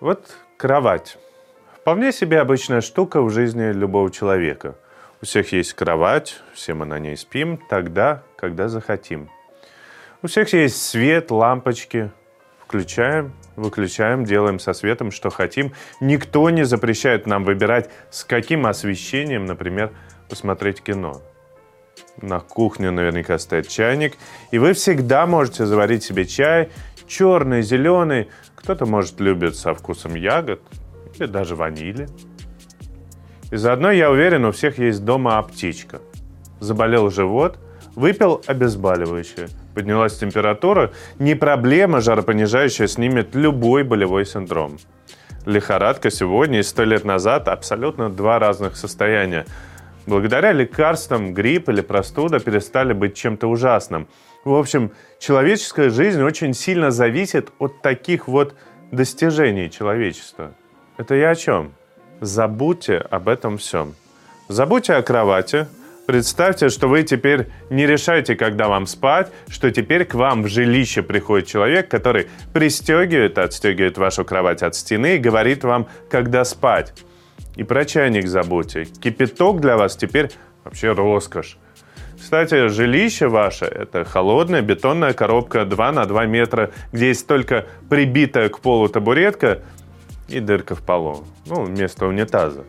Вот кровать. Вполне себе обычная штука в жизни любого человека. У всех есть кровать, все мы на ней спим тогда, когда захотим. У всех есть свет, лампочки. Включаем, выключаем, делаем со светом, что хотим. Никто не запрещает нам выбирать, с каким освещением, например, посмотреть кино. На кухне наверняка стоит чайник, и вы всегда можете заварить себе чай, черный, зеленый, кто-то, может, любит со вкусом ягод или даже ванили. И заодно, я уверен, у всех есть дома аптечка. Заболел живот, выпил обезболивающее. Поднялась температура, не проблема, жаропонижающая снимет любой болевой синдром. Лихорадка сегодня и сто лет назад абсолютно два разных состояния. Благодаря лекарствам грипп или простуда перестали быть чем-то ужасным – в общем, человеческая жизнь очень сильно зависит от таких вот достижений человечества. Это я о чем? Забудьте об этом всем. Забудьте о кровати. Представьте, что вы теперь не решаете, когда вам спать, что теперь к вам в жилище приходит человек, который пристегивает, отстегивает вашу кровать от стены и говорит вам, когда спать. И про чайник забудьте. Кипяток для вас теперь вообще роскошь. Кстати, жилище ваше – это холодная бетонная коробка 2 на 2 метра, где есть только прибитая к полу табуретка и дырка в полу. Ну, вместо унитаза.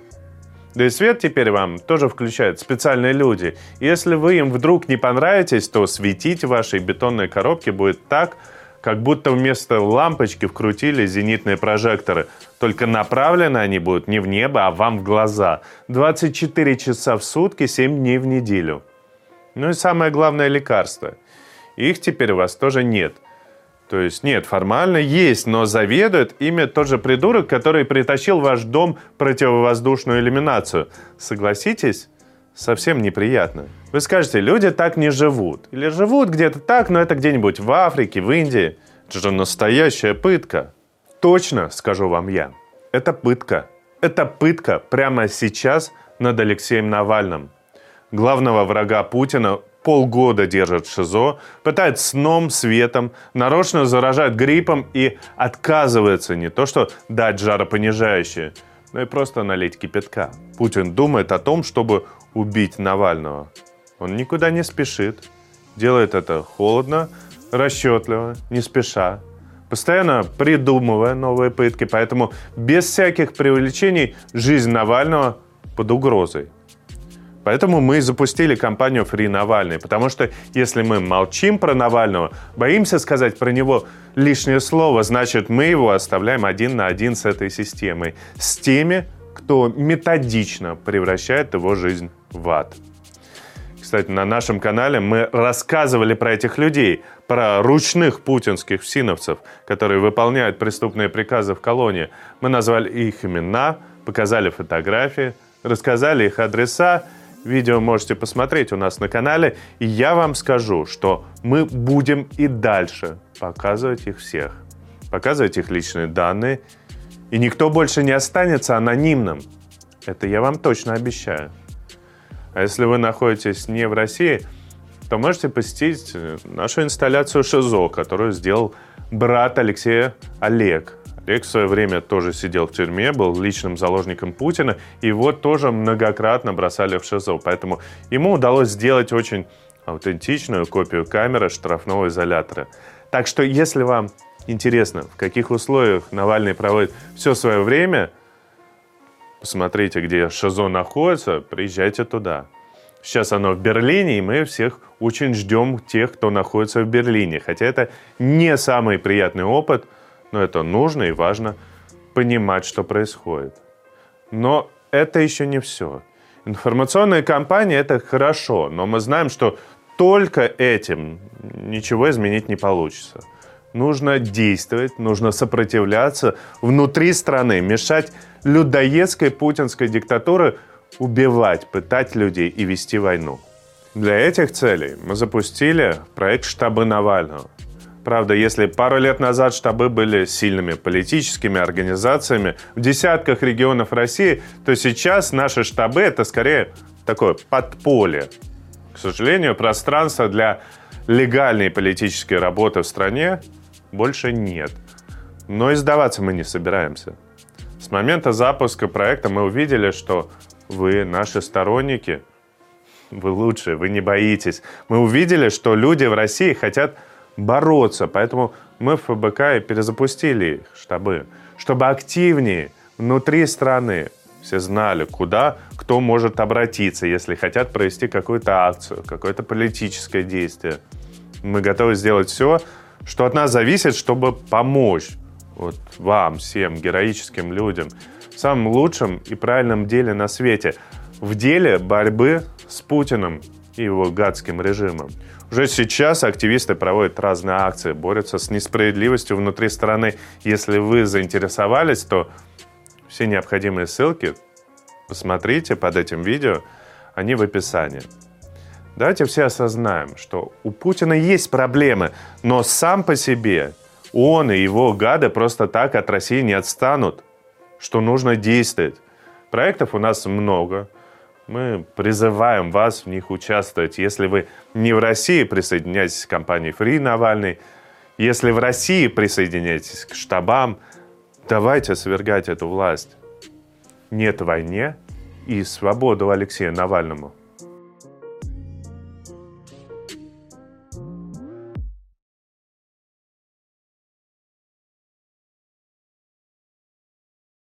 Да и свет теперь вам тоже включают специальные люди. Если вы им вдруг не понравитесь, то светить в вашей бетонной коробке будет так, как будто вместо лампочки вкрутили зенитные прожекторы. Только направлены они будут не в небо, а вам в глаза. 24 часа в сутки, 7 дней в неделю. Ну и самое главное лекарство. Их теперь у вас тоже нет. То есть нет, формально есть, но заведует ими тот же придурок, который притащил в ваш дом противовоздушную иллюминацию. Согласитесь? Совсем неприятно. Вы скажете, люди так не живут. Или живут где-то так, но это где-нибудь в Африке, в Индии. Это же настоящая пытка. Точно, скажу вам я. Это пытка. Это пытка прямо сейчас над Алексеем Навальным главного врага Путина, полгода держит в ШИЗО, пытает сном, светом, нарочно заражает гриппом и отказывается не то что дать жаропонижающее, но и просто налить кипятка. Путин думает о том, чтобы убить Навального. Он никуда не спешит, делает это холодно, расчетливо, не спеша, постоянно придумывая новые пытки, поэтому без всяких преувеличений жизнь Навального под угрозой. Поэтому мы запустили кампанию Free Навальный, потому что если мы молчим про Навального, боимся сказать про него лишнее слово, значит мы его оставляем один на один с этой системой, с теми, кто методично превращает его жизнь в ад. Кстати, на нашем канале мы рассказывали про этих людей, про ручных путинских всиновцев, которые выполняют преступные приказы в колонии. Мы назвали их имена, показали фотографии, рассказали их адреса Видео можете посмотреть у нас на канале. И я вам скажу, что мы будем и дальше показывать их всех. Показывать их личные данные. И никто больше не останется анонимным. Это я вам точно обещаю. А если вы находитесь не в России, то можете посетить нашу инсталляцию ШИЗО, которую сделал брат Алексея Олег. Олег в свое время тоже сидел в тюрьме, был личным заложником Путина, и его тоже многократно бросали в ШИЗО. Поэтому ему удалось сделать очень аутентичную копию камеры штрафного изолятора. Так что, если вам интересно, в каких условиях Навальный проводит все свое время, посмотрите, где ШИЗО находится, приезжайте туда. Сейчас оно в Берлине, и мы всех очень ждем тех, кто находится в Берлине. Хотя это не самый приятный опыт – но это нужно и важно понимать, что происходит. Но это еще не все. Информационная кампания – это хорошо, но мы знаем, что только этим ничего изменить не получится. Нужно действовать, нужно сопротивляться внутри страны, мешать людоедской путинской диктатуре убивать, пытать людей и вести войну. Для этих целей мы запустили проект штаба Навального. Правда, если пару лет назад штабы были сильными политическими организациями в десятках регионов России, то сейчас наши штабы это скорее такое подполье. К сожалению, пространства для легальной политической работы в стране больше нет. Но и сдаваться мы не собираемся. С момента запуска проекта мы увидели, что вы наши сторонники, вы лучшие, вы не боитесь. Мы увидели, что люди в России хотят бороться, поэтому мы в ФБК и перезапустили их штабы, чтобы активнее внутри страны все знали, куда кто может обратиться, если хотят провести какую-то акцию, какое-то политическое действие. Мы готовы сделать все, что от нас зависит, чтобы помочь вот вам, всем героическим людям, в самом лучшем и правильном деле на свете, в деле борьбы с Путиным и его гадским режимом. Уже сейчас активисты проводят разные акции, борются с несправедливостью внутри страны. Если вы заинтересовались, то все необходимые ссылки посмотрите под этим видео, они в описании. Давайте все осознаем, что у Путина есть проблемы, но сам по себе он и его гады просто так от России не отстанут, что нужно действовать. Проектов у нас много. Мы призываем вас в них участвовать. Если вы не в России, присоединяйтесь к компании Free Навальный. Если в России, присоединяйтесь к штабам – Давайте свергать эту власть. Нет войне и свободу Алексею Навальному.